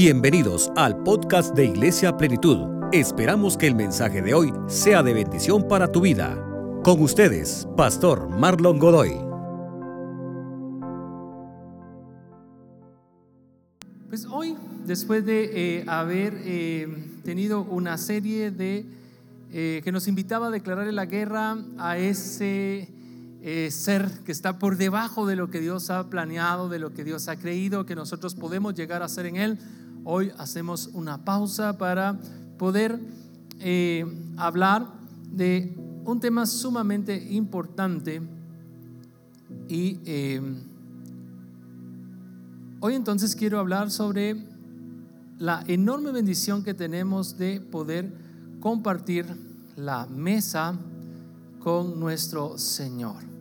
Bienvenidos al podcast de Iglesia Plenitud. Esperamos que el mensaje de hoy sea de bendición para tu vida. Con ustedes, Pastor Marlon Godoy. Pues hoy, después de eh, haber eh, tenido una serie de eh, que nos invitaba a declararle la guerra a ese ser que está por debajo de lo que Dios ha planeado, de lo que Dios ha creído, que nosotros podemos llegar a ser en Él. Hoy hacemos una pausa para poder eh, hablar de un tema sumamente importante y eh, hoy entonces quiero hablar sobre la enorme bendición que tenemos de poder compartir la mesa con nuestro Señor.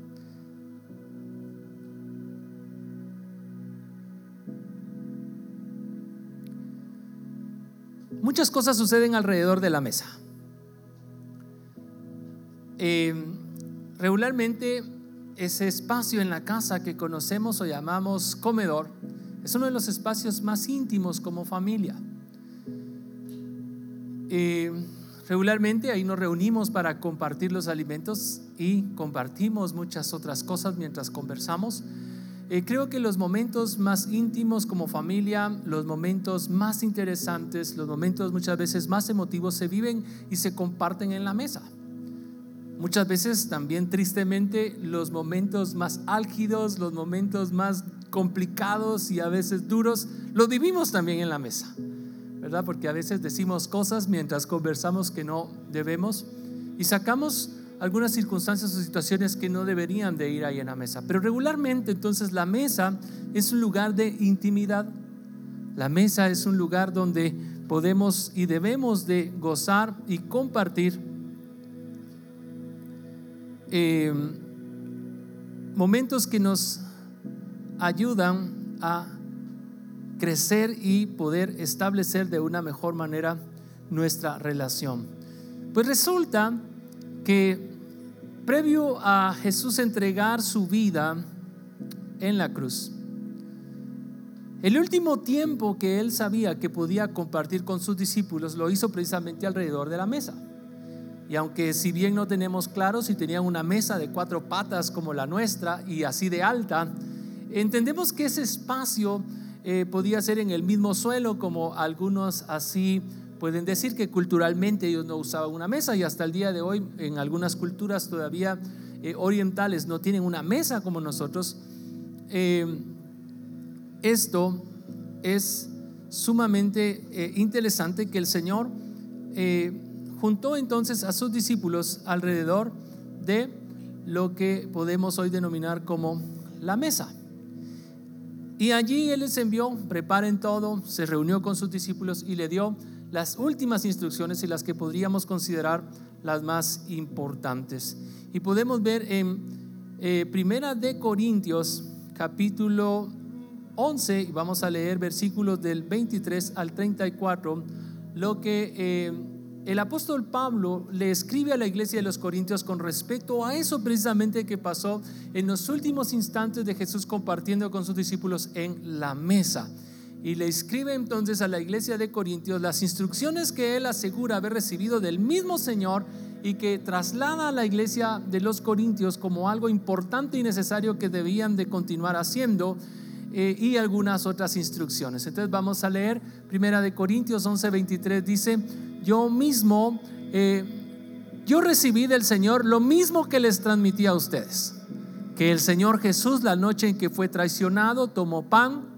Muchas cosas suceden alrededor de la mesa. Eh, regularmente ese espacio en la casa que conocemos o llamamos comedor es uno de los espacios más íntimos como familia. Eh, regularmente ahí nos reunimos para compartir los alimentos y compartimos muchas otras cosas mientras conversamos. Eh, creo que los momentos más íntimos como familia, los momentos más interesantes, los momentos muchas veces más emotivos se viven y se comparten en la mesa. Muchas veces también tristemente los momentos más álgidos, los momentos más complicados y a veces duros, los vivimos también en la mesa, ¿verdad? Porque a veces decimos cosas mientras conversamos que no debemos y sacamos algunas circunstancias o situaciones que no deberían de ir ahí en la mesa. Pero regularmente entonces la mesa es un lugar de intimidad. La mesa es un lugar donde podemos y debemos de gozar y compartir eh, momentos que nos ayudan a crecer y poder establecer de una mejor manera nuestra relación. Pues resulta que previo a Jesús entregar su vida en la cruz, el último tiempo que él sabía que podía compartir con sus discípulos lo hizo precisamente alrededor de la mesa. Y aunque si bien no tenemos claro si tenían una mesa de cuatro patas como la nuestra y así de alta, entendemos que ese espacio eh, podía ser en el mismo suelo como algunos así pueden decir que culturalmente ellos no usaban una mesa y hasta el día de hoy en algunas culturas todavía eh, orientales no tienen una mesa como nosotros. Eh, esto es sumamente eh, interesante que el Señor juntó entonces a sus discípulos alrededor de lo que podemos hoy denominar como la mesa. Y allí Él les envió, preparen todo, se reunió con sus discípulos y le dio las últimas instrucciones y las que podríamos considerar las más importantes. Y podemos ver en eh, Primera de Corintios capítulo 11, y vamos a leer versículos del 23 al 34, lo que eh, el apóstol Pablo le escribe a la iglesia de los Corintios con respecto a eso precisamente que pasó en los últimos instantes de Jesús compartiendo con sus discípulos en la mesa y le escribe entonces a la iglesia de Corintios las instrucciones que él asegura haber recibido del mismo Señor y que traslada a la iglesia de los Corintios como algo importante y necesario que debían de continuar haciendo eh, y algunas otras instrucciones. Entonces vamos a leer Primera de Corintios 11:23 dice, yo mismo, eh, yo recibí del Señor lo mismo que les transmití a ustedes, que el Señor Jesús la noche en que fue traicionado tomó pan,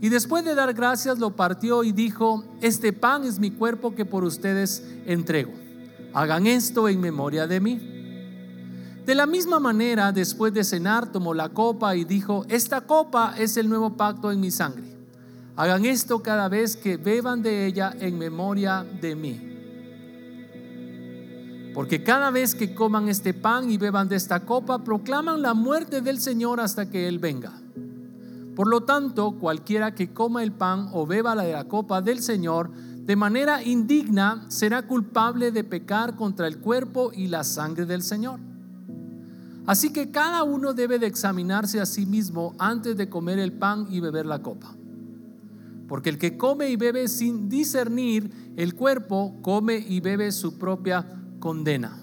y después de dar gracias lo partió y dijo, este pan es mi cuerpo que por ustedes entrego. Hagan esto en memoria de mí. De la misma manera, después de cenar, tomó la copa y dijo, esta copa es el nuevo pacto en mi sangre. Hagan esto cada vez que beban de ella en memoria de mí. Porque cada vez que coman este pan y beban de esta copa, proclaman la muerte del Señor hasta que Él venga. Por lo tanto, cualquiera que coma el pan o beba la copa del Señor de manera indigna será culpable de pecar contra el cuerpo y la sangre del Señor. Así que cada uno debe de examinarse a sí mismo antes de comer el pan y beber la copa. porque el que come y bebe sin discernir el cuerpo, come y bebe su propia condena.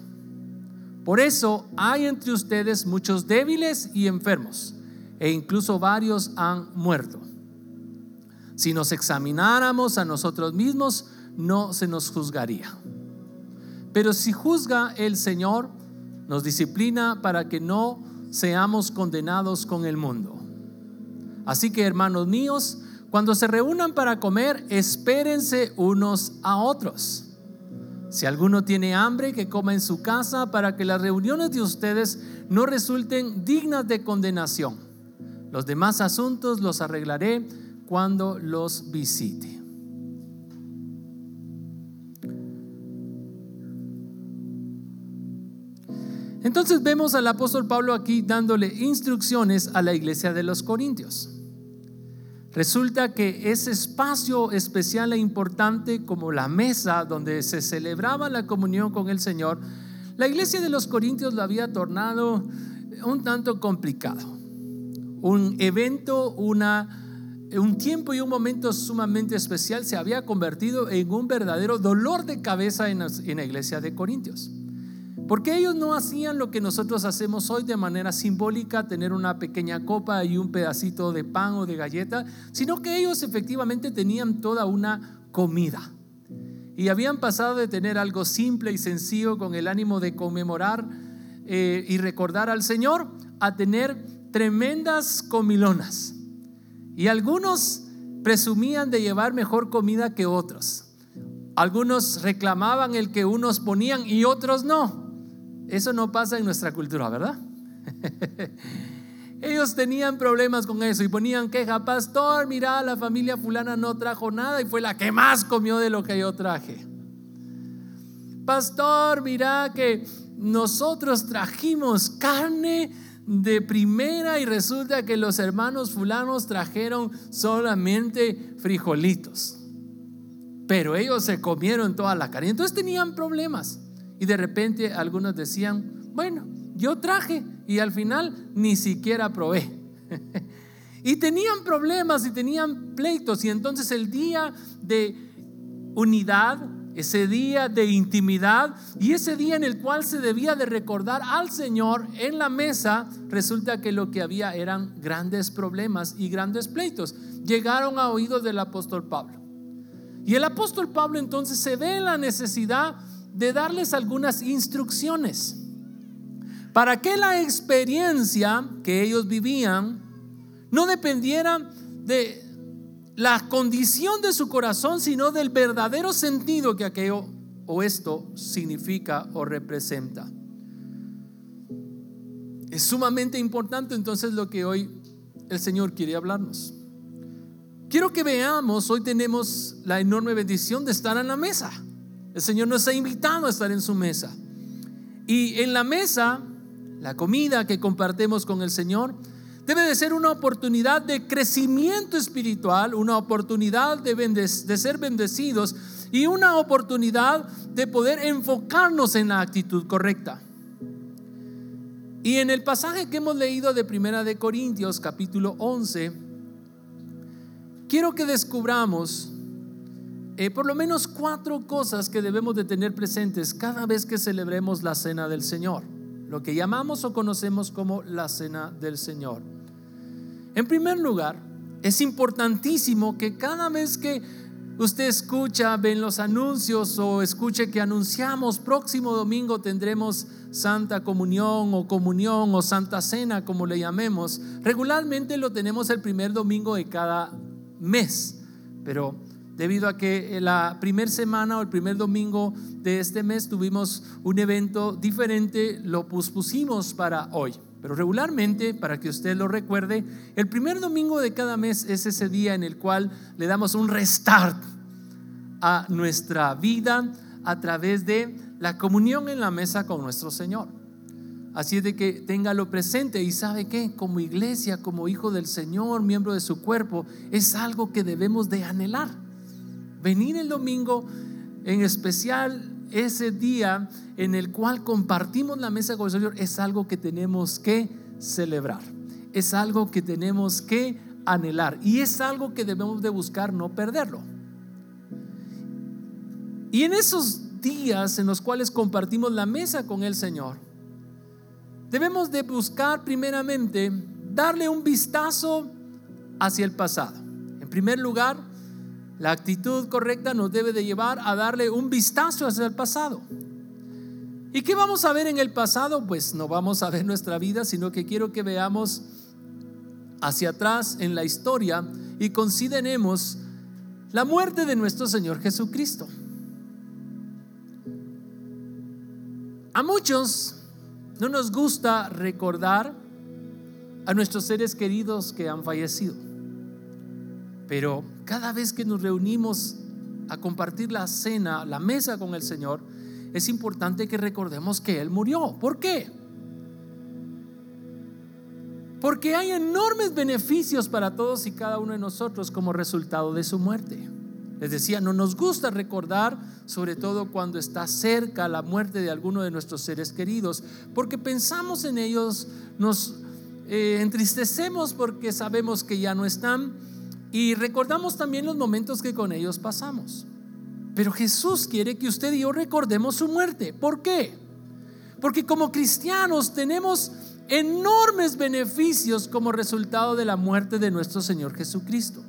Por eso hay entre ustedes muchos débiles y enfermos, e incluso varios han muerto. Si nos examináramos a nosotros mismos, no se nos juzgaría. Pero si juzga el Señor, nos disciplina para que no seamos condenados con el mundo. Así que, hermanos míos, cuando se reúnan para comer, espérense unos a otros. Si alguno tiene hambre, que coma en su casa para que las reuniones de ustedes no resulten dignas de condenación. Los demás asuntos los arreglaré cuando los visite. Entonces vemos al apóstol Pablo aquí dándole instrucciones a la iglesia de los Corintios. Resulta que ese espacio especial e importante como la mesa donde se celebraba la comunión con el Señor, la iglesia de los Corintios lo había tornado un tanto complicado. Un evento, una, un tiempo y un momento sumamente especial se había convertido en un verdadero dolor de cabeza en la iglesia de Corintios. Porque ellos no hacían lo que nosotros hacemos hoy de manera simbólica, tener una pequeña copa y un pedacito de pan o de galleta, sino que ellos efectivamente tenían toda una comida. Y habían pasado de tener algo simple y sencillo con el ánimo de conmemorar eh, y recordar al Señor a tener tremendas comilonas. Y algunos presumían de llevar mejor comida que otros. Algunos reclamaban el que unos ponían y otros no. Eso no pasa en nuestra cultura, ¿verdad? Ellos tenían problemas con eso y ponían queja, pastor, mira, la familia fulana no trajo nada y fue la que más comió de lo que yo traje. Pastor, mira que nosotros trajimos carne de primera y resulta que los hermanos fulanos trajeron solamente frijolitos. Pero ellos se comieron toda la carne. Entonces tenían problemas. Y de repente algunos decían, bueno, yo traje y al final ni siquiera probé. y tenían problemas y tenían pleitos y entonces el día de unidad, ese día de intimidad y ese día en el cual se debía de recordar al Señor en la mesa, resulta que lo que había eran grandes problemas y grandes pleitos. Llegaron a oídos del apóstol Pablo. Y el apóstol Pablo entonces se ve en la necesidad de darles algunas instrucciones para que la experiencia que ellos vivían no dependiera de la condición de su corazón, sino del verdadero sentido que aquello o esto significa o representa. Es sumamente importante entonces lo que hoy el Señor quiere hablarnos. Quiero que veamos, hoy tenemos la enorme bendición de estar en la mesa. El Señor nos ha invitado a estar en su mesa. Y en la mesa, la comida que compartimos con el Señor, debe de ser una oportunidad de crecimiento espiritual, una oportunidad de, ser bendecidos y una oportunidad de poder enfocarnos en la actitud correcta. Y en el pasaje que hemos leído de Primera de Corintios, capítulo 11, quiero que descubramos eh, por lo menos cuatro cosas que debemos de tener presentes cada vez que celebremos la cena del Señor, lo que llamamos o conocemos como la cena del Señor. En primer lugar, es importantísimo que cada vez que usted escucha, ven los anuncios o escuche que anunciamos próximo domingo tendremos Santa Comunión o Comunión o Santa Cena, como le llamemos, regularmente lo tenemos el primer domingo de cada mes, pero debido a que la primera semana o el primer domingo de este mes tuvimos un evento diferente, lo pospusimos para hoy. Pero regularmente, para que usted lo recuerde, el primer domingo de cada mes es ese día en el cual le damos un restart a nuestra vida a través de la comunión en la mesa con nuestro Señor. Así es de que téngalo presente. Y sabe que como iglesia, como hijo del Señor, miembro de su cuerpo, es algo que debemos de anhelar. Venir el domingo, en especial ese día en el cual compartimos la mesa con el Señor, es algo que tenemos que celebrar, es algo que tenemos que anhelar. Y es algo que debemos de buscar no perderlo. Y en esos días en los cuales compartimos la mesa con el Señor, debemos de buscar primeramente darle un vistazo hacia el pasado. En primer lugar, la actitud correcta nos debe de llevar a darle un vistazo hacia el pasado. ¿Y qué vamos a ver en el pasado? Pues no vamos a ver nuestra vida, sino que quiero que veamos hacia atrás en la historia y consideremos la muerte de nuestro Señor Jesucristo. A muchos no nos gusta recordar a nuestros seres queridos que han fallecido, pero cada vez que nos reunimos a compartir la cena, la mesa con el Señor, es importante que recordemos que Él murió. ¿Por qué? Porque hay enormes beneficios para todos y cada uno de nosotros como resultado de su muerte. Les decía, no nos gusta recordar, sobre todo cuando está cerca la muerte de alguno de nuestros seres queridos, porque pensamos en ellos, nos eh, entristecemos porque sabemos que ya no están y recordamos también los momentos que con ellos pasamos. Pero Jesús quiere que usted y yo recordemos su muerte. ¿Por qué? Porque como cristianos tenemos enormes beneficios como resultado de la muerte de nuestro Señor Jesucristo.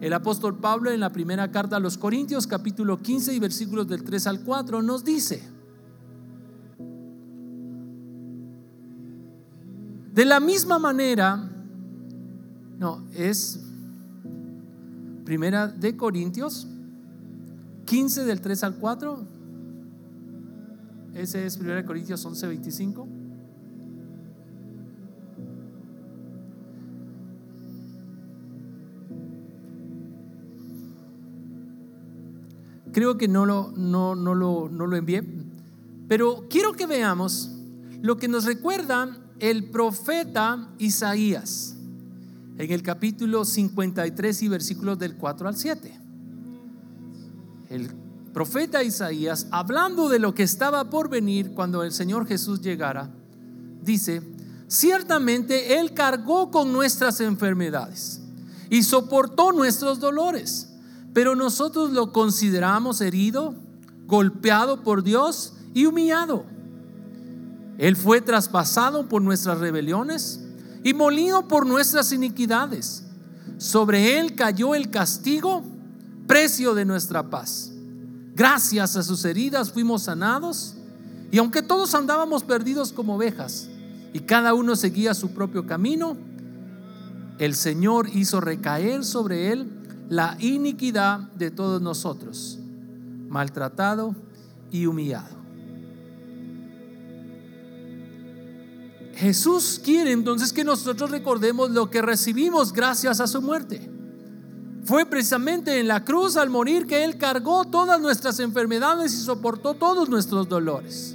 El apóstol Pablo en la primera carta a los Corintios capítulo 15 y versículos del 3 al 4 nos dice, de la misma manera, no, es primera de Corintios 15 del 3 al 4, ese es primera de Corintios 11, 25. Creo que no lo, no, no, lo, no lo envié, pero quiero que veamos lo que nos recuerda el profeta Isaías en el capítulo 53 y versículos del 4 al 7. El profeta Isaías, hablando de lo que estaba por venir cuando el Señor Jesús llegara, dice, ciertamente Él cargó con nuestras enfermedades y soportó nuestros dolores pero nosotros lo consideramos herido, golpeado por Dios y humillado. Él fue traspasado por nuestras rebeliones y molido por nuestras iniquidades. Sobre él cayó el castigo, precio de nuestra paz. Gracias a sus heridas fuimos sanados. Y aunque todos andábamos perdidos como ovejas y cada uno seguía su propio camino, el Señor hizo recaer sobre él la iniquidad de todos nosotros, maltratado y humillado. Jesús quiere entonces que nosotros recordemos lo que recibimos gracias a su muerte. Fue precisamente en la cruz al morir que Él cargó todas nuestras enfermedades y soportó todos nuestros dolores.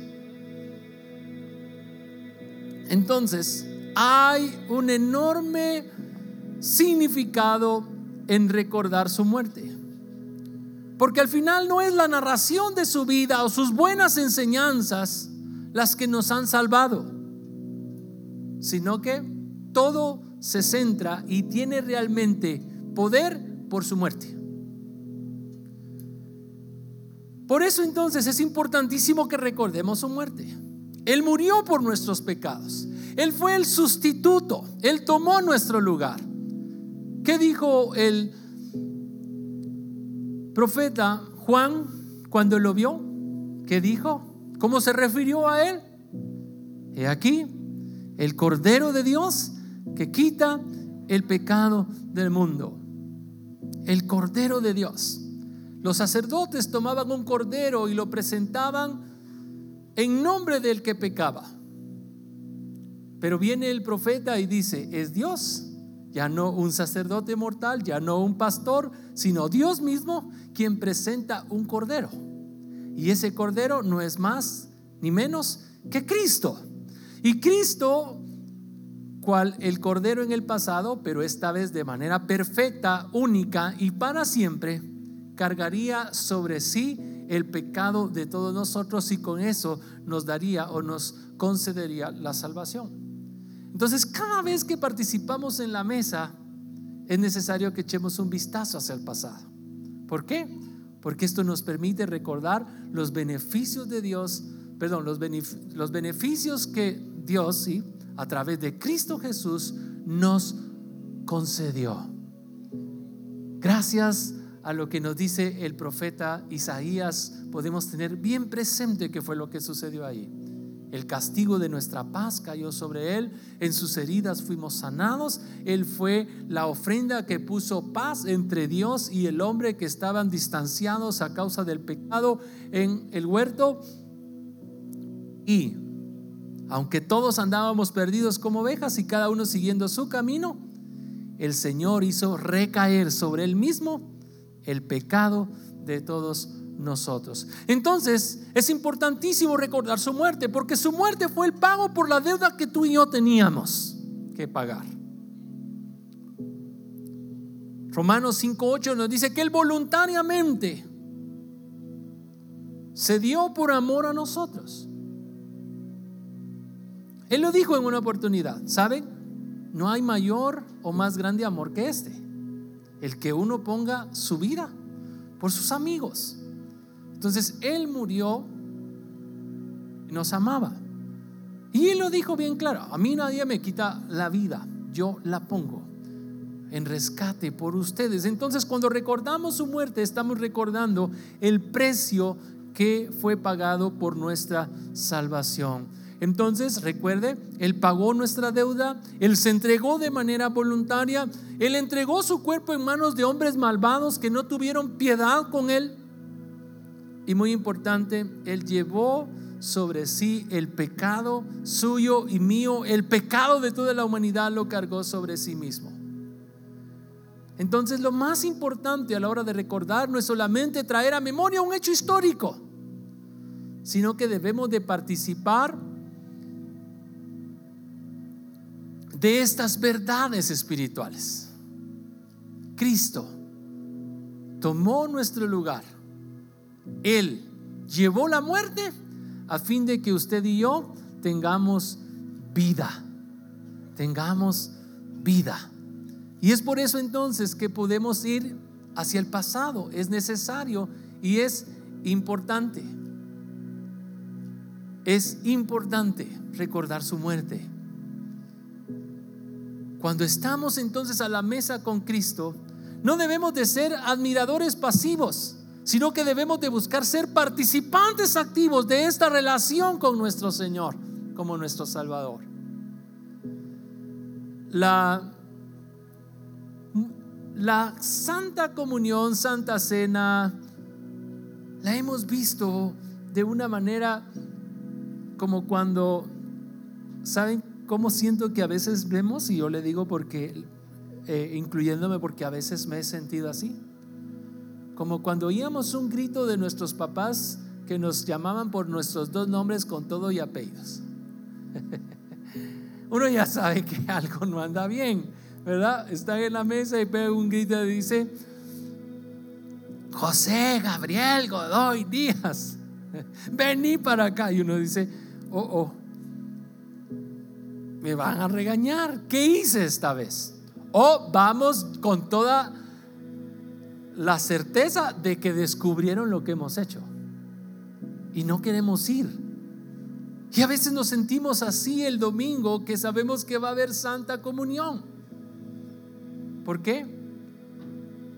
Entonces, hay un enorme significado en recordar su muerte. Porque al final no es la narración de su vida o sus buenas enseñanzas las que nos han salvado, sino que todo se centra y tiene realmente poder por su muerte. Por eso entonces es importantísimo que recordemos su muerte. Él murió por nuestros pecados. Él fue el sustituto. Él tomó nuestro lugar. ¿Qué dijo el profeta Juan cuando lo vio? ¿Qué dijo? ¿Cómo se refirió a él? He aquí el Cordero de Dios que quita el pecado del mundo. El Cordero de Dios. Los sacerdotes tomaban un cordero y lo presentaban en nombre del que pecaba. Pero viene el profeta y dice, es Dios ya no un sacerdote mortal, ya no un pastor, sino Dios mismo quien presenta un cordero. Y ese cordero no es más ni menos que Cristo. Y Cristo, cual el cordero en el pasado, pero esta vez de manera perfecta, única y para siempre, cargaría sobre sí el pecado de todos nosotros y con eso nos daría o nos concedería la salvación. Entonces, cada vez que participamos en la mesa, es necesario que echemos un vistazo hacia el pasado. ¿Por qué? Porque esto nos permite recordar los beneficios de Dios, perdón, los, beneficios que Dios, ¿sí? a través de Cristo Jesús, nos concedió. Gracias a lo que nos dice el profeta Isaías, podemos tener bien presente qué fue lo que sucedió ahí. El castigo de nuestra paz cayó sobre él, en sus heridas fuimos sanados, él fue la ofrenda que puso paz entre Dios y el hombre que estaban distanciados a causa del pecado en el huerto. Y aunque todos andábamos perdidos como ovejas y cada uno siguiendo su camino, el Señor hizo recaer sobre él mismo el pecado de todos nosotros. Entonces, es importantísimo recordar su muerte, porque su muerte fue el pago por la deuda que tú y yo teníamos que pagar. Romanos 5.8 nos dice que Él voluntariamente se dio por amor a nosotros. Él lo dijo en una oportunidad, ¿saben? No hay mayor o más grande amor que este, el que uno ponga su vida por sus amigos. Entonces Él murió y nos amaba. Y Él lo dijo bien claro, a mí nadie me quita la vida, yo la pongo en rescate por ustedes. Entonces cuando recordamos su muerte, estamos recordando el precio que fue pagado por nuestra salvación. Entonces, recuerde, Él pagó nuestra deuda, Él se entregó de manera voluntaria, Él entregó su cuerpo en manos de hombres malvados que no tuvieron piedad con Él. Y muy importante, Él llevó sobre sí el pecado suyo y mío, el pecado de toda la humanidad lo cargó sobre sí mismo. Entonces lo más importante a la hora de recordar no es solamente traer a memoria un hecho histórico, sino que debemos de participar de estas verdades espirituales. Cristo tomó nuestro lugar. Él llevó la muerte a fin de que usted y yo tengamos vida. Tengamos vida. Y es por eso entonces que podemos ir hacia el pasado. Es necesario y es importante. Es importante recordar su muerte. Cuando estamos entonces a la mesa con Cristo, no debemos de ser admiradores pasivos, sino que debemos de buscar ser participantes activos de esta relación con nuestro Señor como nuestro Salvador. La, la Santa Comunión, Santa Cena, la hemos visto de una manera como cuando, ¿saben? ¿Cómo siento que a veces vemos? Y yo le digo porque, eh, incluyéndome porque a veces me he sentido así. Como cuando oíamos un grito de nuestros papás que nos llamaban por nuestros dos nombres con todo y apellidos. Uno ya sabe que algo no anda bien, ¿verdad? Está en la mesa y pega un grito y dice, José Gabriel Godoy Díaz, vení para acá. Y uno dice, oh, oh me van a regañar. ¿Qué hice esta vez? O vamos con toda la certeza de que descubrieron lo que hemos hecho y no queremos ir. Y a veces nos sentimos así el domingo que sabemos que va a haber santa comunión. ¿Por qué?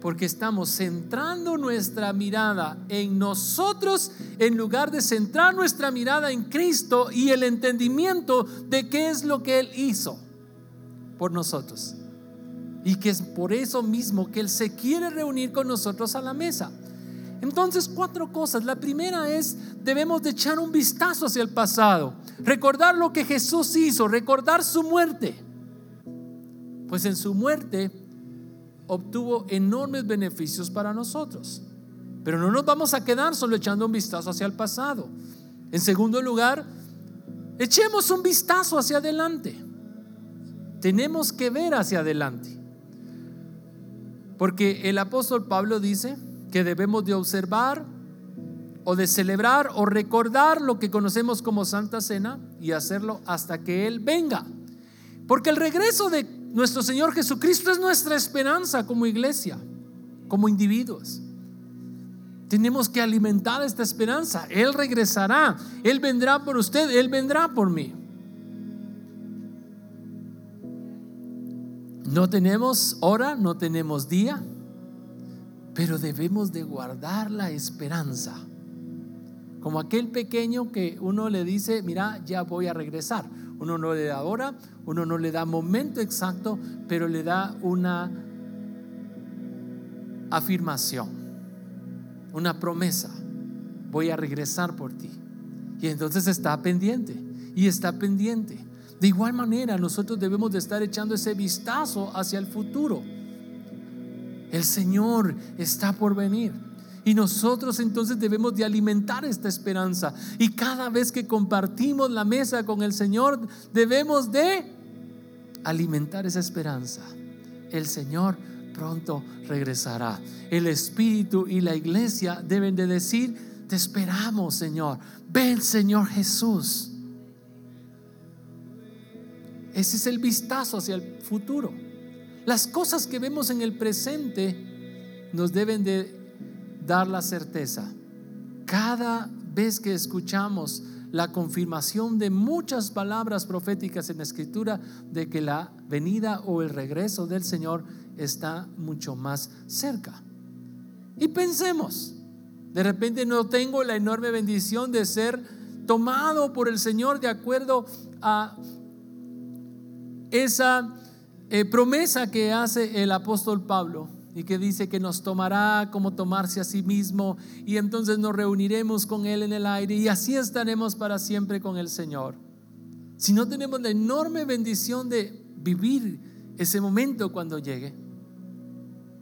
Porque estamos centrando nuestra mirada en nosotros en lugar de centrar nuestra mirada en Cristo y el entendimiento de qué es lo que Él hizo por nosotros. Y que es por eso mismo que Él se quiere reunir con nosotros a la mesa. Entonces, cuatro cosas. La primera es, debemos de echar un vistazo hacia el pasado, recordar lo que Jesús hizo, recordar su muerte. Pues en su muerte obtuvo enormes beneficios para nosotros. Pero no nos vamos a quedar solo echando un vistazo hacia el pasado. En segundo lugar, echemos un vistazo hacia adelante. Tenemos que ver hacia adelante. Porque el apóstol Pablo dice que debemos de observar o de celebrar o recordar lo que conocemos como Santa Cena y hacerlo hasta que Él venga. Porque el regreso de nuestro Señor Jesucristo es nuestra esperanza como iglesia, como individuos. Tenemos que alimentar esta esperanza. Él regresará, Él vendrá por usted, Él vendrá por mí. No tenemos hora, no tenemos día, pero debemos de guardar la esperanza. Como aquel pequeño que uno le dice, mira, ya voy a regresar. Uno no le da hora, uno no le da momento exacto, pero le da una afirmación, una promesa. Voy a regresar por ti. Y entonces está pendiente, y está pendiente. De igual manera, nosotros debemos de estar echando ese vistazo hacia el futuro. El Señor está por venir. Y nosotros entonces debemos de alimentar esta esperanza. Y cada vez que compartimos la mesa con el Señor, debemos de alimentar esa esperanza. El Señor pronto regresará. El Espíritu y la iglesia deben de decir, te esperamos Señor. Ven Señor Jesús. Ese es el vistazo hacia el futuro. Las cosas que vemos en el presente nos deben de dar la certeza. Cada vez que escuchamos la confirmación de muchas palabras proféticas en la escritura de que la venida o el regreso del Señor está mucho más cerca. Y pensemos, de repente no tengo la enorme bendición de ser tomado por el Señor de acuerdo a esa eh, promesa que hace el apóstol Pablo y que dice que nos tomará como tomarse a sí mismo y entonces nos reuniremos con Él en el aire y así estaremos para siempre con el Señor. Si no tenemos la enorme bendición de vivir ese momento cuando llegue,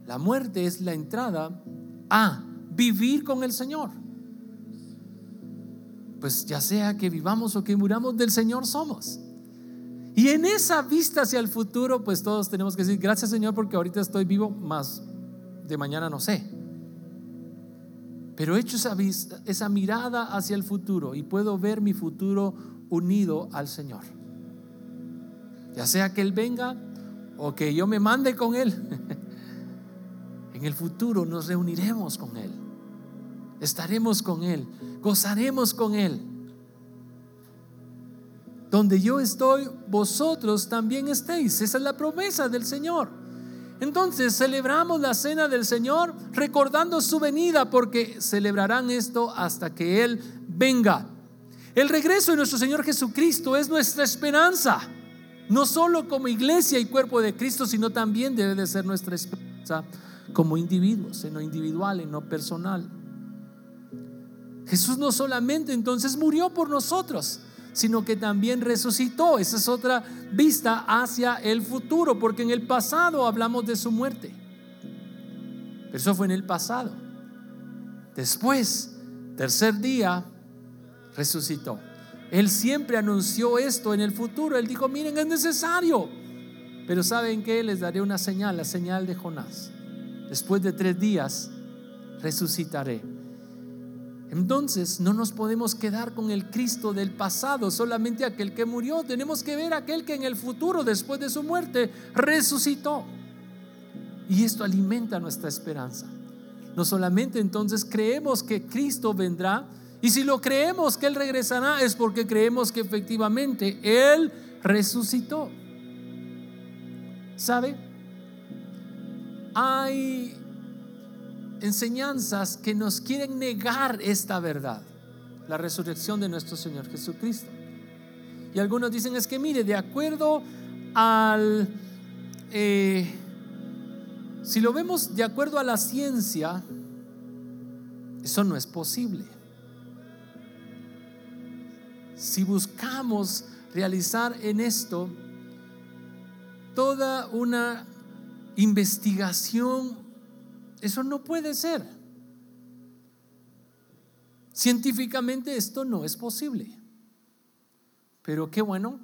la muerte es la entrada a vivir con el Señor. Pues ya sea que vivamos o que muramos, del Señor somos. Y en esa vista hacia el futuro, pues todos tenemos que decir, gracias Señor porque ahorita estoy vivo, más de mañana no sé. Pero he hecho esa, vista, esa mirada hacia el futuro y puedo ver mi futuro unido al Señor. Ya sea que Él venga o que yo me mande con Él. en el futuro nos reuniremos con Él. Estaremos con Él. Gozaremos con Él. Donde yo estoy, vosotros también estéis. Esa es la promesa del Señor. Entonces celebramos la cena del Señor recordando su venida porque celebrarán esto hasta que Él venga. El regreso de nuestro Señor Jesucristo es nuestra esperanza, no solo como iglesia y cuerpo de Cristo, sino también debe de ser nuestra esperanza como individuos, en lo individual, en lo personal. Jesús no solamente entonces murió por nosotros, sino que también resucitó. Esa es otra vista hacia el futuro, porque en el pasado hablamos de su muerte. Pero eso fue en el pasado. Después, tercer día, resucitó. Él siempre anunció esto en el futuro. Él dijo, miren, es necesario. Pero ¿saben qué? Les daré una señal, la señal de Jonás. Después de tres días, resucitaré. Entonces no nos podemos quedar con el Cristo del pasado, solamente aquel que murió. Tenemos que ver aquel que en el futuro, después de su muerte, resucitó. Y esto alimenta nuestra esperanza. No solamente entonces creemos que Cristo vendrá, y si lo creemos que Él regresará, es porque creemos que efectivamente Él resucitó. ¿Sabe? Hay enseñanzas que nos quieren negar esta verdad, la resurrección de nuestro Señor Jesucristo. Y algunos dicen es que mire, de acuerdo al, eh, si lo vemos de acuerdo a la ciencia, eso no es posible. Si buscamos realizar en esto toda una investigación eso no puede ser. Científicamente esto no es posible. Pero qué bueno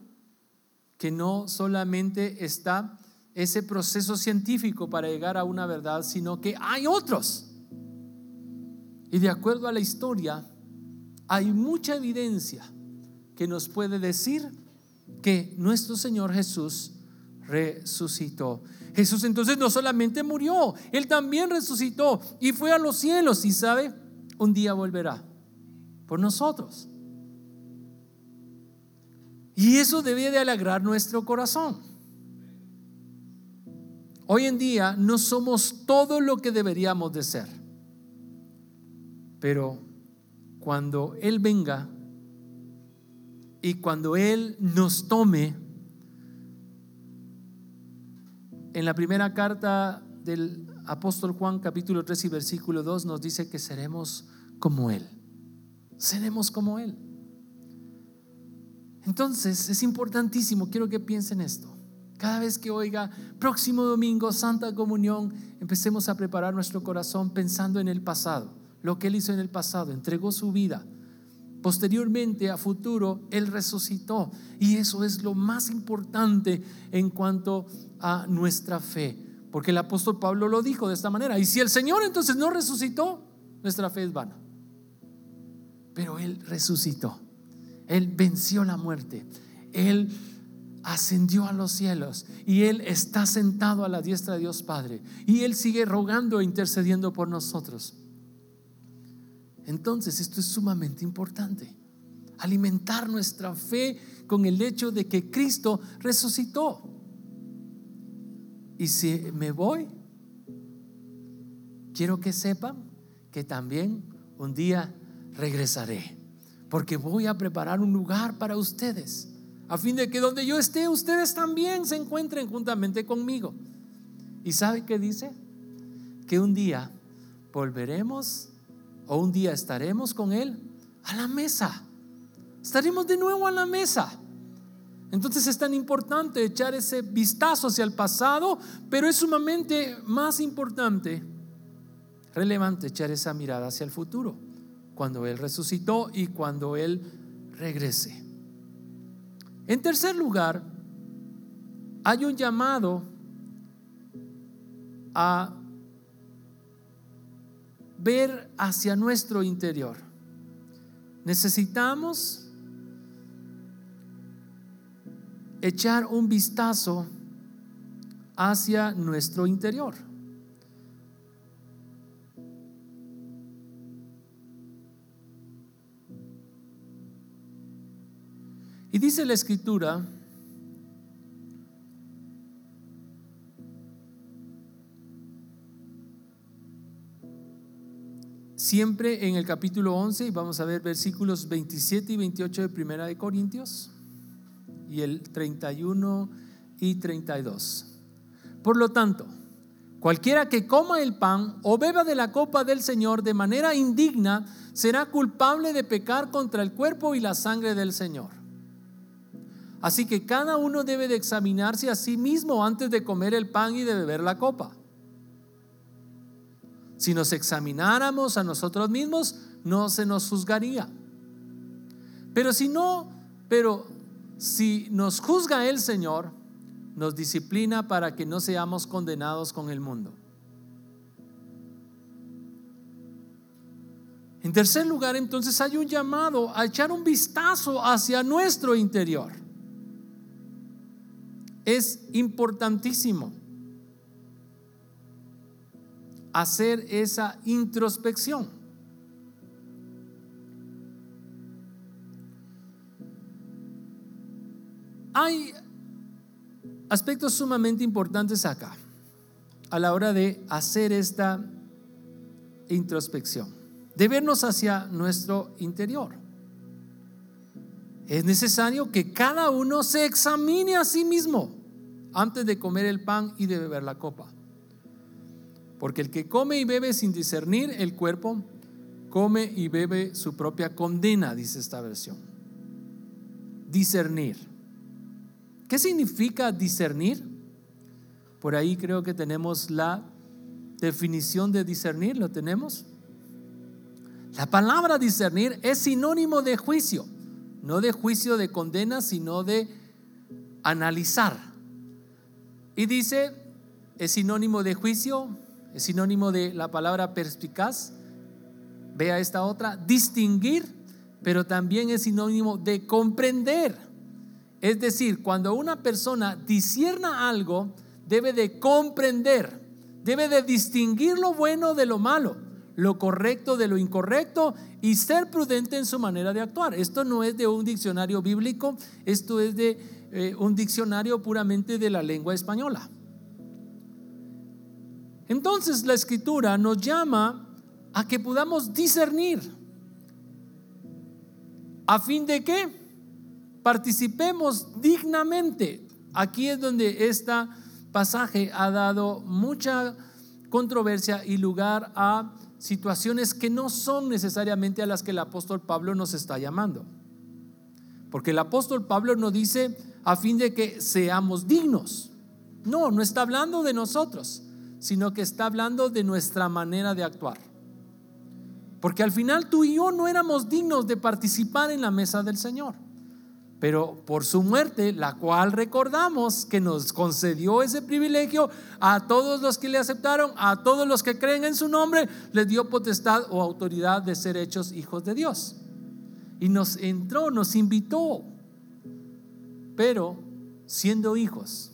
que no solamente está ese proceso científico para llegar a una verdad, sino que hay otros. Y de acuerdo a la historia, hay mucha evidencia que nos puede decir que nuestro Señor Jesús resucitó. Jesús entonces no solamente murió, Él también resucitó y fue a los cielos y sabe, un día volverá por nosotros. Y eso debe de alegrar nuestro corazón. Hoy en día no somos todo lo que deberíamos de ser. Pero cuando Él venga y cuando Él nos tome, en la primera carta del apóstol Juan capítulo 3 y versículo 2 nos dice que seremos como Él. Seremos como Él. Entonces es importantísimo, quiero que piensen esto. Cada vez que oiga, próximo domingo, Santa Comunión, empecemos a preparar nuestro corazón pensando en el pasado, lo que Él hizo en el pasado, entregó su vida. Posteriormente, a futuro, Él resucitó. Y eso es lo más importante en cuanto a nuestra fe. Porque el apóstol Pablo lo dijo de esta manera. Y si el Señor entonces no resucitó, nuestra fe es vana. Pero Él resucitó. Él venció la muerte. Él ascendió a los cielos y Él está sentado a la diestra de Dios Padre. Y Él sigue rogando e intercediendo por nosotros. Entonces, esto es sumamente importante. Alimentar nuestra fe con el hecho de que Cristo resucitó. Y si me voy, quiero que sepan que también un día regresaré porque voy a preparar un lugar para ustedes, a fin de que donde yo esté, ustedes también se encuentren juntamente conmigo. ¿Y sabe qué dice? Que un día volveremos o un día estaremos con Él a la mesa. Estaremos de nuevo a la mesa. Entonces es tan importante echar ese vistazo hacia el pasado, pero es sumamente más importante, relevante echar esa mirada hacia el futuro cuando Él resucitó y cuando Él regrese. En tercer lugar, hay un llamado a ver hacia nuestro interior. Necesitamos echar un vistazo hacia nuestro interior. Y dice la escritura, siempre en el capítulo 11, y vamos a ver versículos 27 y 28 de Primera de Corintios, y el 31 y 32. Por lo tanto, cualquiera que coma el pan o beba de la copa del Señor de manera indigna, será culpable de pecar contra el cuerpo y la sangre del Señor. Así que cada uno debe de examinarse a sí mismo antes de comer el pan y de beber la copa. Si nos examináramos a nosotros mismos, no se nos juzgaría. Pero si no, pero si nos juzga el Señor, nos disciplina para que no seamos condenados con el mundo. En tercer lugar, entonces hay un llamado a echar un vistazo hacia nuestro interior es importantísimo hacer esa introspección. Hay aspectos sumamente importantes acá a la hora de hacer esta introspección, de vernos hacia nuestro interior es necesario que cada uno se examine a sí mismo antes de comer el pan y de beber la copa. Porque el que come y bebe sin discernir el cuerpo, come y bebe su propia condena, dice esta versión. Discernir. ¿Qué significa discernir? Por ahí creo que tenemos la definición de discernir, ¿lo tenemos? La palabra discernir es sinónimo de juicio no de juicio de condena, sino de analizar. Y dice, es sinónimo de juicio, es sinónimo de la palabra perspicaz. Vea esta otra, distinguir, pero también es sinónimo de comprender Es decir, cuando una persona disierna algo, debe de comprender, debe de distinguir lo bueno de lo malo, lo correcto de lo incorrecto y ser prudente en su manera de actuar. Esto no es de un diccionario bíblico, esto es de eh, un diccionario puramente de la lengua española. Entonces la escritura nos llama a que podamos discernir. ¿A fin de que Participemos dignamente. Aquí es donde este pasaje ha dado mucha controversia y lugar a situaciones que no son necesariamente a las que el apóstol Pablo nos está llamando. Porque el apóstol Pablo nos dice a fin de que seamos dignos. No, no está hablando de nosotros, sino que está hablando de nuestra manera de actuar. Porque al final tú y yo no éramos dignos de participar en la mesa del Señor. Pero por su muerte, la cual recordamos que nos concedió ese privilegio a todos los que le aceptaron, a todos los que creen en su nombre, les dio potestad o autoridad de ser hechos hijos de Dios. Y nos entró, nos invitó. Pero siendo hijos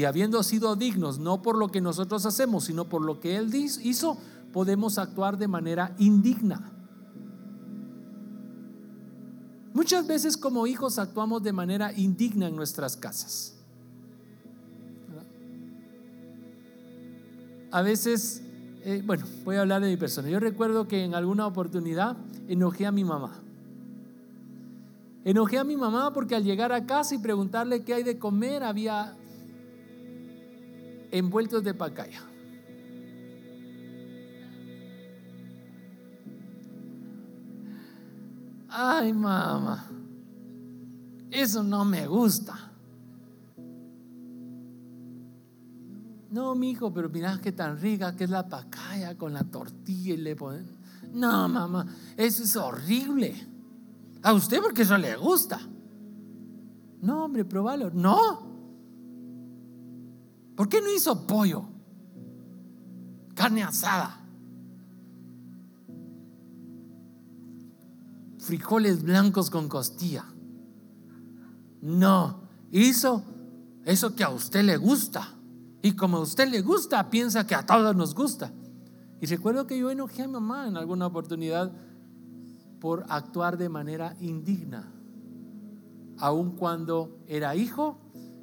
y habiendo sido dignos, no por lo que nosotros hacemos, sino por lo que Él hizo, podemos actuar de manera indigna. Muchas veces como hijos actuamos de manera indigna en nuestras casas. A veces, eh, bueno, voy a hablar de mi persona. Yo recuerdo que en alguna oportunidad enojé a mi mamá. Enojé a mi mamá porque al llegar a casa y preguntarle qué hay de comer había envueltos de pacaya. ay mamá, eso no me gusta. No, mi hijo, pero mira qué tan rica que es la pacaya con la tortilla y le ponen. No, mamá, eso es horrible. A usted porque eso le gusta. No, hombre, probalo. No. ¿Por qué no hizo pollo? Carne asada. frijoles blancos con costilla. No, hizo eso que a usted le gusta. Y como a usted le gusta, piensa que a todos nos gusta. Y recuerdo que yo enojé a mi mamá en alguna oportunidad por actuar de manera indigna, aun cuando era hijo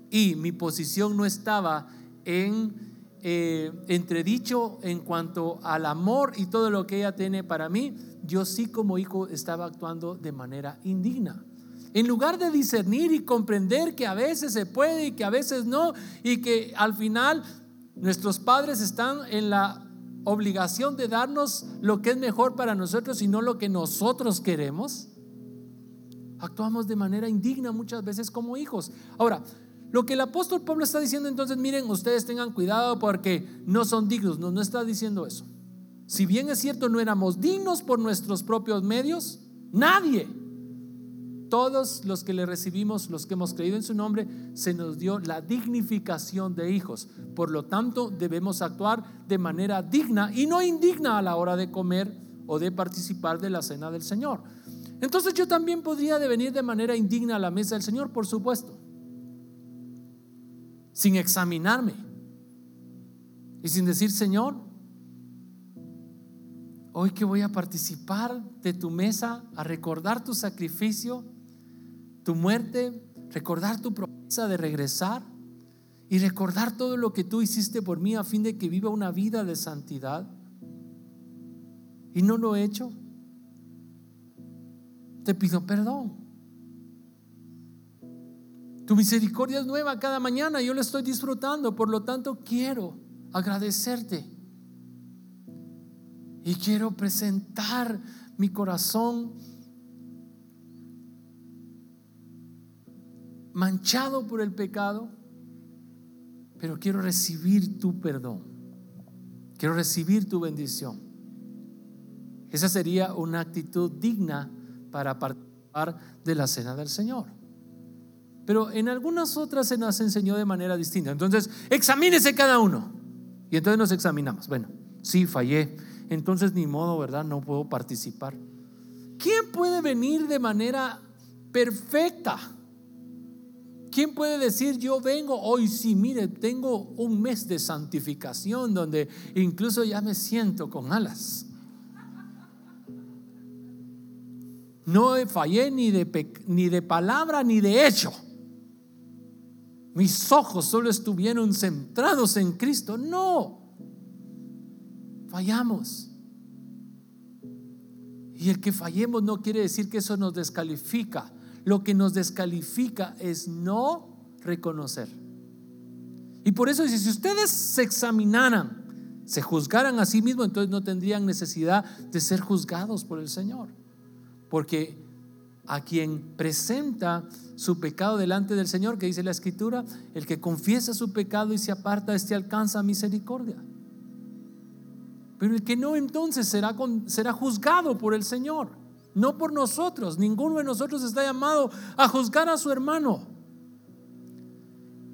y mi posición no estaba en eh, entredicho en cuanto al amor y todo lo que ella tiene para mí, yo sí como hijo estaba actuando de manera indigna. En lugar de discernir y comprender que a veces se puede y que a veces no, y que al final nuestros padres están en la obligación de darnos lo que es mejor para nosotros y no lo que nosotros queremos, actuamos de manera indigna muchas veces como hijos. Ahora, lo que el apóstol Pablo está diciendo entonces, miren, ustedes tengan cuidado porque no son dignos. No, no está diciendo eso. Si bien es cierto, no éramos dignos por nuestros propios medios, nadie, todos los que le recibimos, los que hemos creído en su nombre, se nos dio la dignificación de hijos. Por lo tanto, debemos actuar de manera digna y no indigna a la hora de comer o de participar de la cena del Señor. Entonces yo también podría venir de manera indigna a la mesa del Señor, por supuesto sin examinarme y sin decir, Señor, hoy que voy a participar de tu mesa, a recordar tu sacrificio, tu muerte, recordar tu promesa de regresar y recordar todo lo que tú hiciste por mí a fin de que viva una vida de santidad. Y no lo he hecho. Te pido perdón. Tu misericordia es nueva cada mañana, yo lo estoy disfrutando, por lo tanto quiero agradecerte. Y quiero presentar mi corazón manchado por el pecado, pero quiero recibir tu perdón. Quiero recibir tu bendición. Esa sería una actitud digna para participar de la cena del Señor. Pero en algunas otras se nos enseñó de manera distinta. Entonces, examínese cada uno. Y entonces nos examinamos. Bueno, sí, fallé. Entonces, ni modo, ¿verdad? No puedo participar. ¿Quién puede venir de manera perfecta ¿Quién puede decir yo vengo hoy? Sí, mire, tengo un mes de santificación donde incluso ya me siento con alas. No fallé ni de, ni de palabra ni de hecho. Mis ojos solo estuvieron centrados en Cristo. No, fallamos. Y el que fallemos no quiere decir que eso nos descalifica. Lo que nos descalifica es no reconocer. Y por eso dice, si ustedes se examinaran, se juzgaran a sí mismos, entonces no tendrían necesidad de ser juzgados por el Señor. Porque a quien presenta su pecado delante del Señor, que dice la Escritura, el que confiesa su pecado y se aparta, este alcanza misericordia. Pero el que no entonces será, será juzgado por el Señor, no por nosotros. Ninguno de nosotros está llamado a juzgar a su hermano.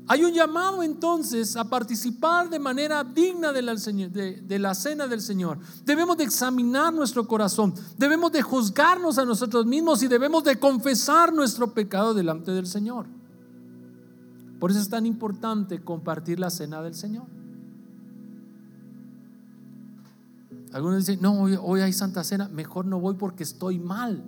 Hay un llamado entonces a participar de manera digna de la, cena del Señor. Debemos de examinar nuestro corazón, debemos de juzgarnos a nosotros mismos y debemos de confesar nuestro pecado delante del Señor. Por eso es tan importante compartir la cena del Señor. Algunos dicen, no, hoy hay Santa Cena, mejor no voy porque estoy mal.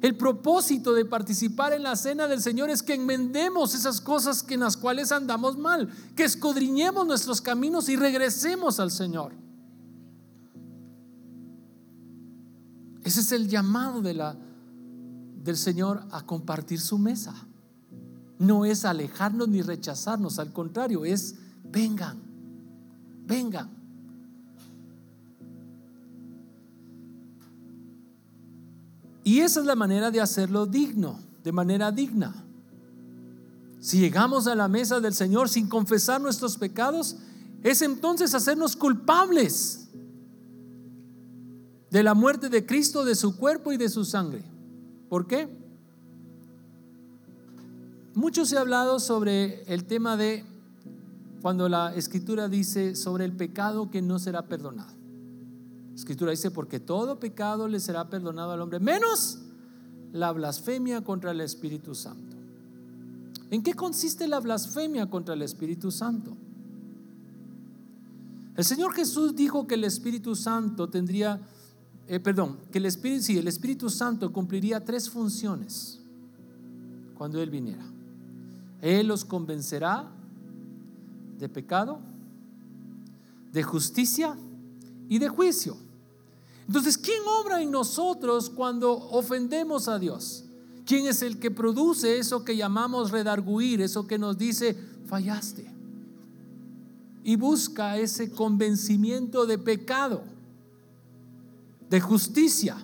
El propósito de participar en la cena del Señor es que enmendemos esas cosas que en las cuales andamos mal, que escudriñemos nuestros caminos y regresemos al Señor. Ese es el llamado de la, del Señor a compartir su mesa. No es alejarnos ni rechazarnos, al contrario, es vengan, vengan. Y esa es la manera de hacerlo digno, de manera digna. Si llegamos a la mesa del Señor sin confesar nuestros pecados, es entonces hacernos culpables de la muerte de Cristo, de su cuerpo y de su sangre. ¿Por qué? Mucho se ha hablado sobre el tema de cuando la escritura dice sobre el pecado que no será perdonado. Escritura dice, porque todo pecado le será perdonado al hombre, menos la blasfemia contra el Espíritu Santo. ¿En qué consiste la blasfemia contra el Espíritu Santo? El Señor Jesús dijo que el Espíritu Santo tendría, eh, perdón, que el Espíritu, sí, el Espíritu Santo cumpliría tres funciones cuando Él viniera. Él los convencerá de pecado, de justicia y de juicio. Entonces, ¿quién obra en nosotros cuando ofendemos a Dios? ¿Quién es el que produce eso que llamamos redarguir, eso que nos dice, fallaste? Y busca ese convencimiento de pecado, de justicia,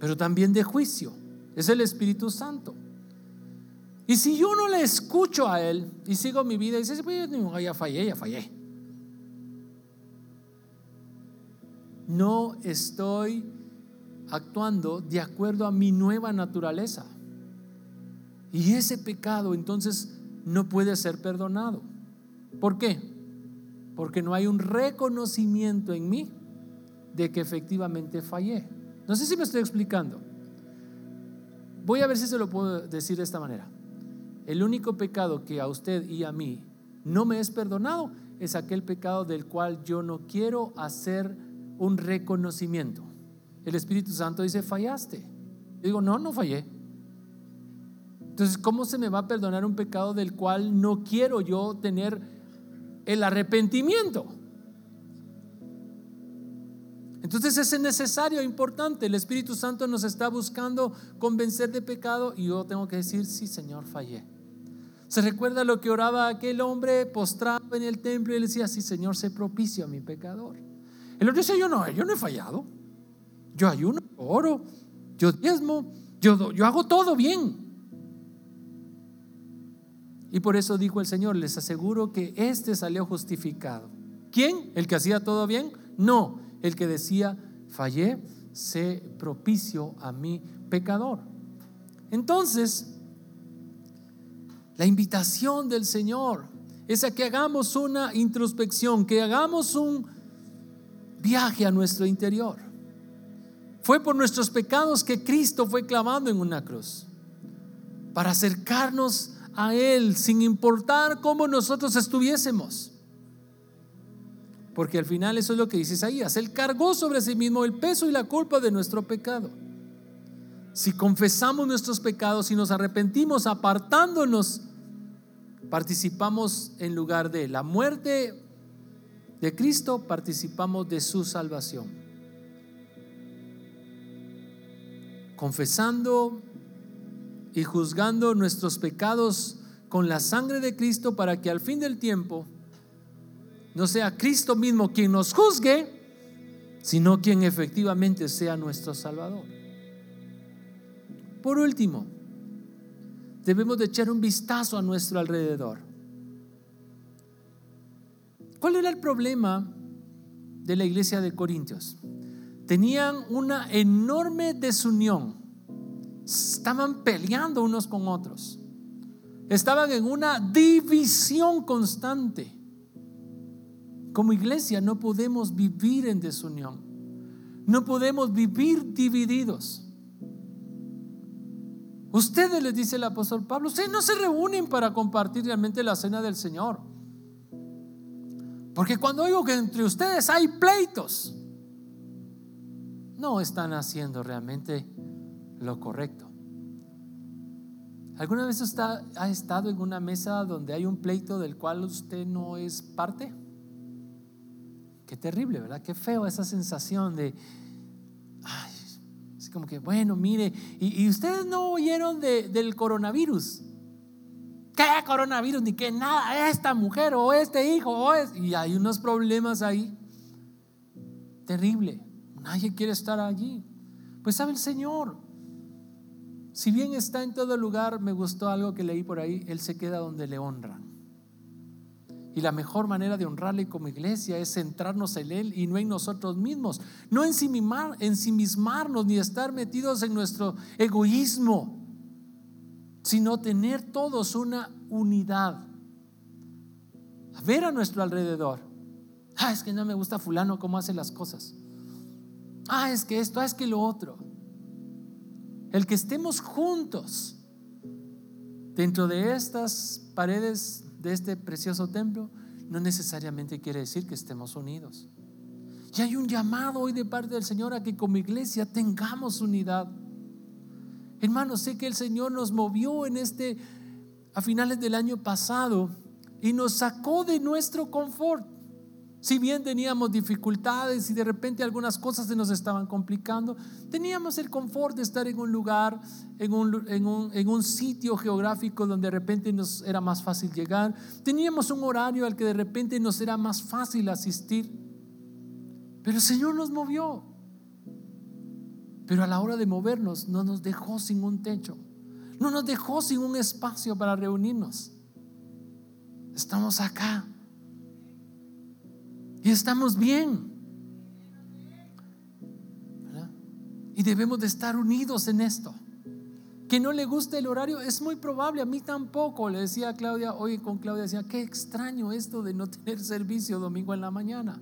pero también de juicio. Es el Espíritu Santo. Y si yo no le escucho a Él y sigo mi vida y dice, ya fallé, ya fallé. No estoy actuando de acuerdo a mi nueva naturaleza. Y ese pecado entonces no puede ser perdonado. ¿Por qué? Porque no hay un reconocimiento en mí de que efectivamente fallé. No sé si me estoy explicando. Voy a ver si se lo puedo decir de esta manera. El único pecado que a usted y a mí no me es perdonado es aquel pecado del cual yo no quiero hacer un reconocimiento. El Espíritu Santo dice, fallaste. Yo digo, no, no fallé. Entonces, ¿cómo se me va a perdonar un pecado del cual no quiero yo tener el arrepentimiento? Entonces es necesario, importante. El Espíritu Santo nos está buscando convencer de pecado y yo tengo que decir, sí, Señor, fallé. ¿Se recuerda lo que oraba aquel hombre postrado en el templo y le decía, sí, Señor, sé propicio a mi pecador? El otro dice, yo no, yo no he fallado. Yo ayuno, oro, yo diezmo, yo, yo hago todo bien. Y por eso dijo el Señor, les aseguro que este salió justificado. ¿Quién? ¿El que hacía todo bien? No, el que decía, fallé, sé propicio a mi pecador. Entonces, la invitación del Señor es a que hagamos una introspección, que hagamos un viaje a nuestro interior. Fue por nuestros pecados que Cristo fue clavado en una cruz. para acercarnos a Él sin importar cómo nosotros estuviésemos. Porque al final eso es lo que dice Isaías. Él cargó sobre sí mismo el peso y la culpa de nuestro pecado. Si confesamos nuestros pecados y nos arrepentimos apartándonos, participamos en lugar de la muerte de Cristo, participamos de su salvación. Confesando y juzgando nuestros pecados con la sangre de Cristo para que al fin del tiempo no sea Cristo mismo quien nos juzgue, sino quien efectivamente sea nuestro Salvador. Por último, debemos de echar un vistazo a nuestro alrededor. ¿Cuál era el problema de la iglesia de Corintios? Tenían una enorme desunión. Estaban peleando unos con otros. Estaban en una división constante. Como iglesia no podemos vivir en desunión. No podemos vivir divididos. Ustedes, les dice el apóstol Pablo, ustedes no se reúnen para compartir realmente la cena del Señor. Porque cuando oigo que entre ustedes hay pleitos, no están haciendo realmente lo correcto. ¿Alguna vez usted ha estado en una mesa donde hay un pleito del cual usted no es parte? Qué terrible, ¿verdad? Qué feo esa sensación de, ay, es como que, bueno, mire, y, ustedes no oyeron del coronavirus. ¿Qué coronavirus? Ni qué nada, esta mujer o este hijo, o y hay unos problemas ahí. Terrible. Nadie quiere estar allí. Pues sabe el Señor. Si bien está en todo lugar, me gustó algo que leí por ahí, Él se queda donde le honran. Y la mejor manera de honrarle como iglesia es centrarnos en Él y no en nosotros mismos. No ensimismar, ensimismarnos ni estar metidos en nuestro egoísmo, sino tener todos una unidad. A ver a nuestro alrededor. Ah, es que no me gusta fulano cómo hace las cosas. Ah, es que esto, ah, es que lo otro. El que estemos juntos dentro de estas paredes de este precioso templo, no necesariamente quiere decir que estemos unidos. Y hay un llamado hoy de parte del Señor a que como iglesia tengamos unidad. Hermanos, sé que el Señor nos movió en este, a finales del año pasado, y nos sacó de nuestro confort. Si bien teníamos dificultades y de repente algunas cosas se nos estaban complicando, teníamos el confort de estar en un lugar, en un, sitio geográfico donde de repente nos era más fácil llegar. Teníamos un horario al que de repente nos era más fácil asistir. Pero el Señor nos movió. Pero a la hora de movernos no nos dejó sin un techo. No nos dejó sin un espacio para reunirnos. Estamos acá y estamos bien. Y debemos de estar unidos en esto. Que no le guste el horario es muy probable, a mí tampoco. Le decía a Claudia, hoy con Claudia decía, qué extraño esto de no tener servicio domingo en la mañana.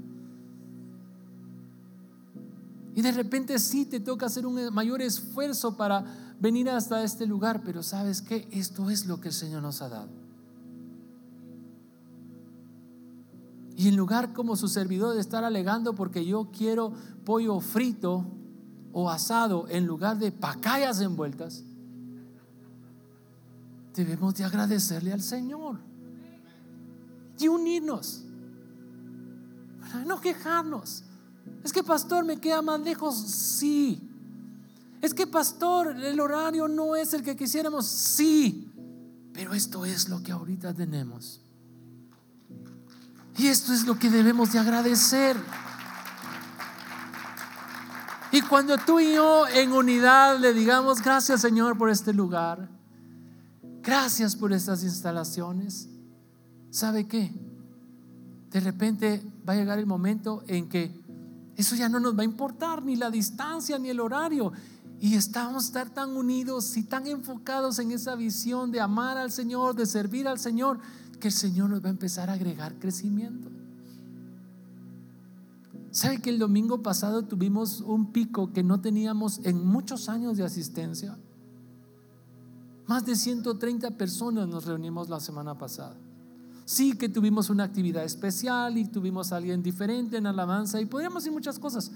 Y de repente sí te toca hacer un mayor esfuerzo para venir hasta este lugar, pero sabes que esto es lo que el Señor nos ha dado. Y en lugar como su servidor de estar alegando porque yo quiero pollo frito o asado en lugar de pacayas envueltas, debemos de agradecerle al Señor y unirnos. No quejarnos. Es que pastor me queda más lejos, sí. Es que pastor, el horario no es el que quisiéramos, sí. Pero esto es lo que ahorita tenemos. Y esto es lo que debemos de agradecer. Y cuando tú y yo en unidad le digamos, gracias Señor por este lugar, gracias por estas instalaciones, ¿sabe qué? De repente va a llegar el momento en que eso ya no nos va a importar, ni la distancia, ni el horario. Y estamos estar tan unidos y tan enfocados en esa visión de amar al Señor, de servir al Señor, que el Señor nos va a empezar a agregar crecimiento. ¿Sabe que el domingo pasado tuvimos un pico que no teníamos en muchos años de asistencia? Más de 130 personas nos reunimos la semana pasada. Sí que tuvimos una actividad especial y tuvimos a alguien diferente en alabanza y podríamos decir muchas cosas.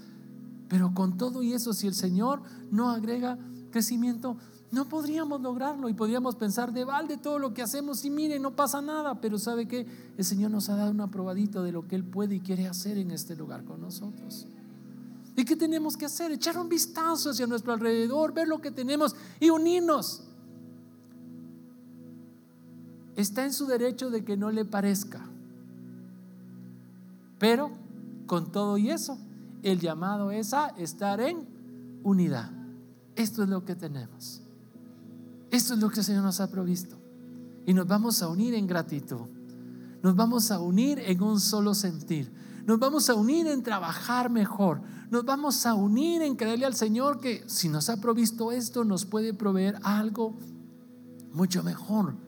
Pero con todo y eso, si el Señor no agrega crecimiento, no podríamos lograrlo y podríamos pensar de balde todo lo que hacemos y mire, no pasa nada. Pero sabe que el Señor nos ha dado una probadito de lo que Él puede y quiere hacer en este lugar con nosotros. ¿Y qué tenemos que hacer? Echar un vistazo hacia nuestro alrededor, ver lo que tenemos y unirnos. Está en su derecho de que no le parezca. Pero con todo y eso, el llamado es a estar en unidad. Esto es lo que tenemos. Esto es lo que el Señor nos ha provisto. Y nos vamos a unir en gratitud. Nos vamos a unir en un solo sentir. Nos vamos a unir en trabajar mejor. Nos vamos a unir en creerle al Señor que si nos ha provisto esto, nos puede proveer algo mucho mejor.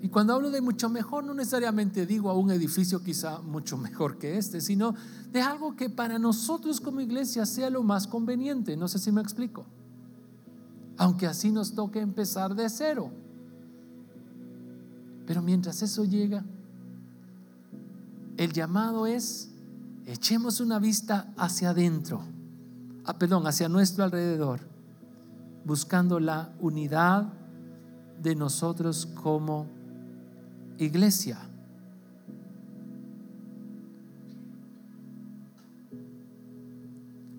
Y cuando hablo de mucho mejor, no necesariamente digo a un edificio quizá mucho mejor que este, sino de algo que para nosotros como iglesia sea lo más conveniente. No sé si me explico. Aunque así nos toque empezar de cero. Pero mientras eso llega, el llamado es, echemos una vista hacia adentro, ah, perdón, hacia nuestro alrededor, buscando la unidad de nosotros como iglesia.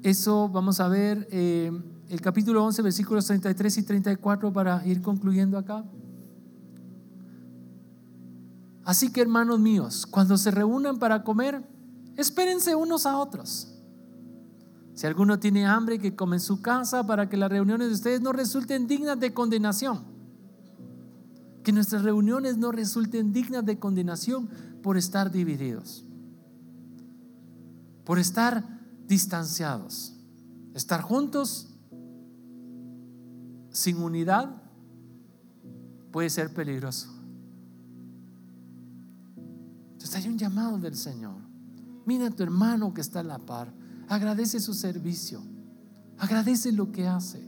Eso vamos a ver eh, el capítulo 11, versículos 33 y 34 para ir concluyendo acá. Así que hermanos míos, cuando se reúnan para comer, espérense unos a otros. Si alguno tiene hambre, que come en su casa para que las reuniones de ustedes no resulten dignas de condenación. Que nuestras reuniones no resulten dignas de condenación por estar divididos, por estar distanciados. Estar juntos sin unidad puede ser peligroso. Entonces hay un llamado del Señor. Mira a tu hermano que está a la par. Agradece su servicio. Agradece lo que hace.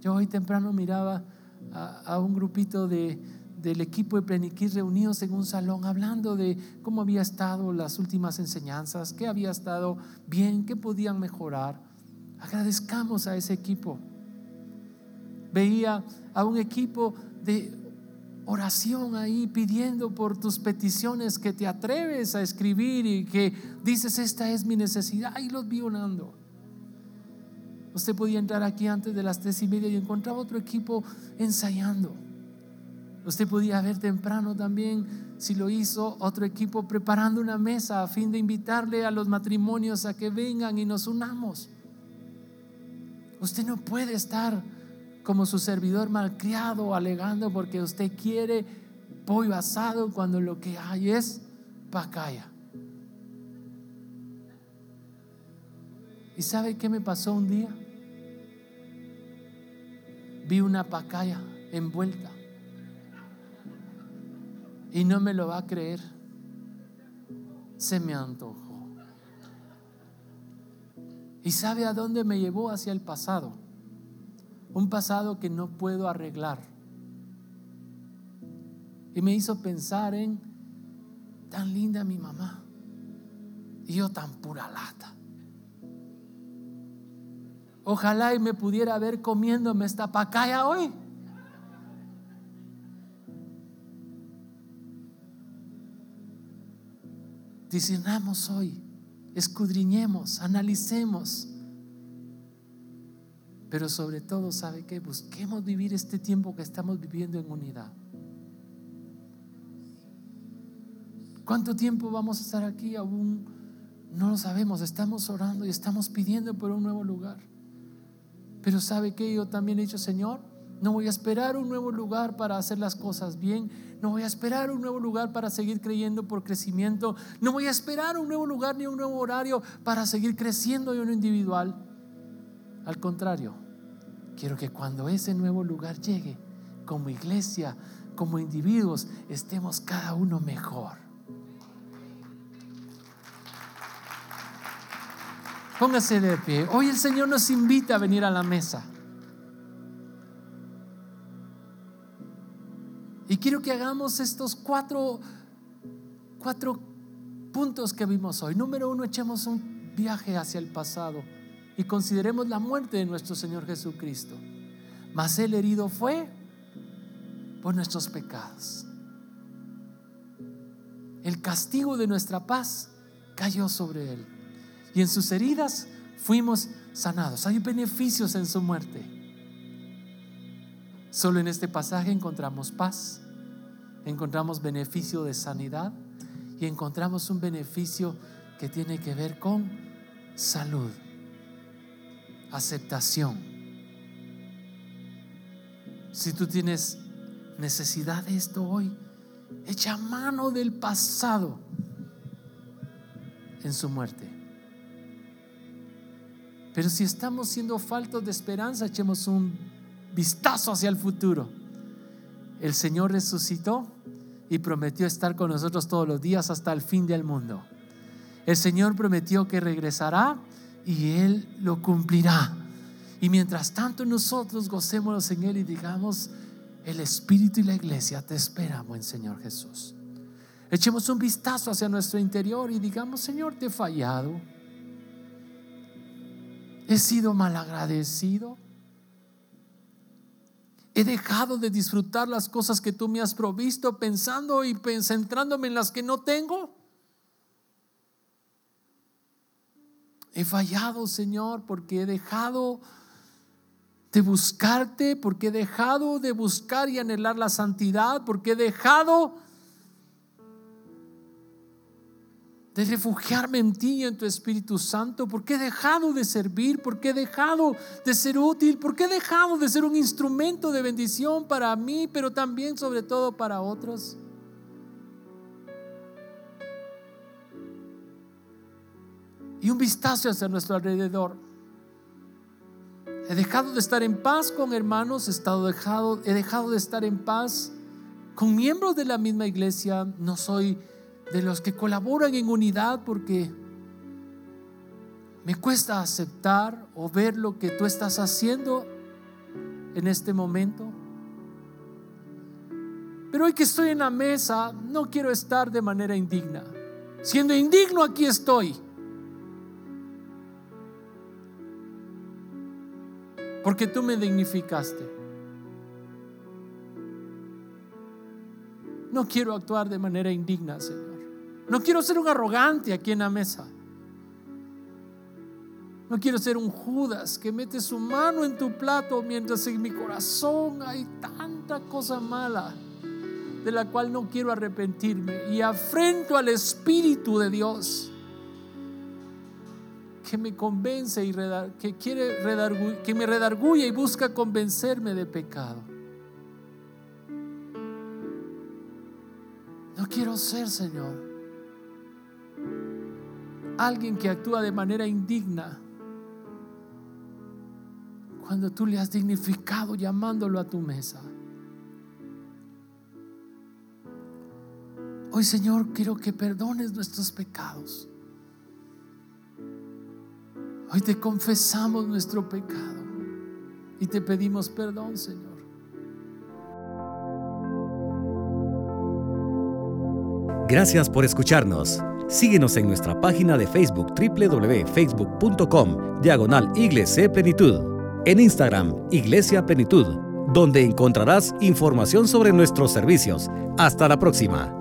Yo hoy temprano miraba a, un grupito de, del equipo de Pleniquís reunidos en un salón hablando de cómo había estado las últimas enseñanzas, qué había estado bien, qué podían mejorar. Agradezcamos a ese equipo. Veía a un equipo de oración ahí pidiendo por tus peticiones que te atreves a escribir y que dices, esta es mi necesidad, y los vi orando. Usted podía entrar aquí antes de las tres y media y encontraba otro equipo ensayando. Usted podía ver temprano también, si lo hizo, otro equipo preparando una mesa a fin de invitarle a los matrimonios a que vengan y nos unamos. Usted no puede estar como su servidor malcriado, alegando porque usted quiere pollo asado cuando lo que hay es pacaya. ¿Y sabe qué me pasó un día? Vi una pacaya envuelta. Y no me lo va a creer. Se me antojó. ¿Y sabe a dónde me llevó hacia el pasado? un pasado que no puedo arreglar. Y me hizo pensar en tan linda mi mamá y yo tan pura lata. Ojalá y me pudiera ver comiéndome esta pacaya hoy. Discernamos hoy, escudriñemos, analicemos pero sobre todo, ¿sabe que Busquemos vivir este tiempo que estamos viviendo en unidad. ¿Cuánto tiempo vamos a estar aquí? Aún no lo sabemos. Estamos orando y estamos pidiendo por un nuevo lugar. Pero ¿sabe que Yo también he dicho, Señor, no voy a esperar un nuevo lugar para hacer las cosas bien. No voy a esperar un nuevo lugar para seguir creyendo por crecimiento. No voy a esperar un nuevo lugar ni un nuevo horario para seguir creciendo en lo individual. Al contrario, quiero que cuando ese nuevo lugar llegue, como iglesia, como individuos, estemos cada uno mejor. Póngase de pie. Hoy el Señor nos invita a venir a la mesa. quiero que hagamos estos cuatro, cuatro puntos que vimos hoy. Número uno, echemos un viaje hacia el pasado y consideremos la muerte de nuestro Señor Jesucristo. Mas el herido fue por nuestros pecados. El castigo de nuestra paz cayó sobre él. Y en sus heridas fuimos sanados. Hay beneficios en su muerte. Solo en este pasaje encontramos paz, encontramos beneficio de sanidad y encontramos un beneficio que tiene que ver con salud, aceptación. Si tú tienes necesidad de esto hoy, echa mano del pasado en su muerte. Pero si estamos siendo faltos de esperanza, echemos un vistazo hacia el futuro. El Señor resucitó y prometió estar con nosotros todos los días hasta el fin del mundo. El Señor prometió que regresará y Él lo cumplirá. Y mientras tanto nosotros gocémonos en Él y digamos, el Espíritu y la iglesia te esperan, buen Señor Jesús. Echemos un vistazo hacia nuestro interior y digamos, Señor, te he fallado. He sido malagradecido. He dejado de disfrutar las cosas que tú me has provisto pensando y centrándome en las que no tengo. He fallado, Señor, porque he dejado de buscarte, porque he dejado de buscar y anhelar la santidad, porque he dejado de refugiarme en ti y en tu Espíritu Santo, porque he dejado de servir, porque he dejado de ser útil, porque he dejado de ser un instrumento de bendición para mí, pero también sobre todo para otros. Y un vistazo hacia nuestro alrededor. He dejado de estar en paz con hermanos, he, he dejado de estar en paz con miembros de la misma iglesia. No soy de los que colaboran en unidad porque me cuesta aceptar o ver lo que tú estás haciendo en este momento. Pero hoy que estoy en la mesa, no quiero estar de manera indigna. Siendo indigno, aquí estoy. porque tú me dignificaste. No quiero actuar de manera indigna, Señor. No quiero ser un arrogante aquí en la mesa. No quiero ser un Judas que mete su mano en tu plato mientras en mi corazón hay tanta cosa mala de la cual no quiero arrepentirme y afrento al Espíritu de Dios que me convence y que quiere que me redarguye y busca convencerme de pecado. No quiero ser, Señor, alguien que actúa de manera indigna cuando tú le has dignificado llamándolo a tu mesa. Hoy, Señor, quiero que perdones nuestros pecados. Hoy te confesamos nuestro pecado y te pedimos perdón, Señor. Gracias por escucharnos. Síguenos en nuestra página de Facebook www.facebook.com Diagonal Iglesia Plenitud. En Instagram Iglesia Plenitud, donde encontrarás información sobre nuestros servicios. Hasta la próxima.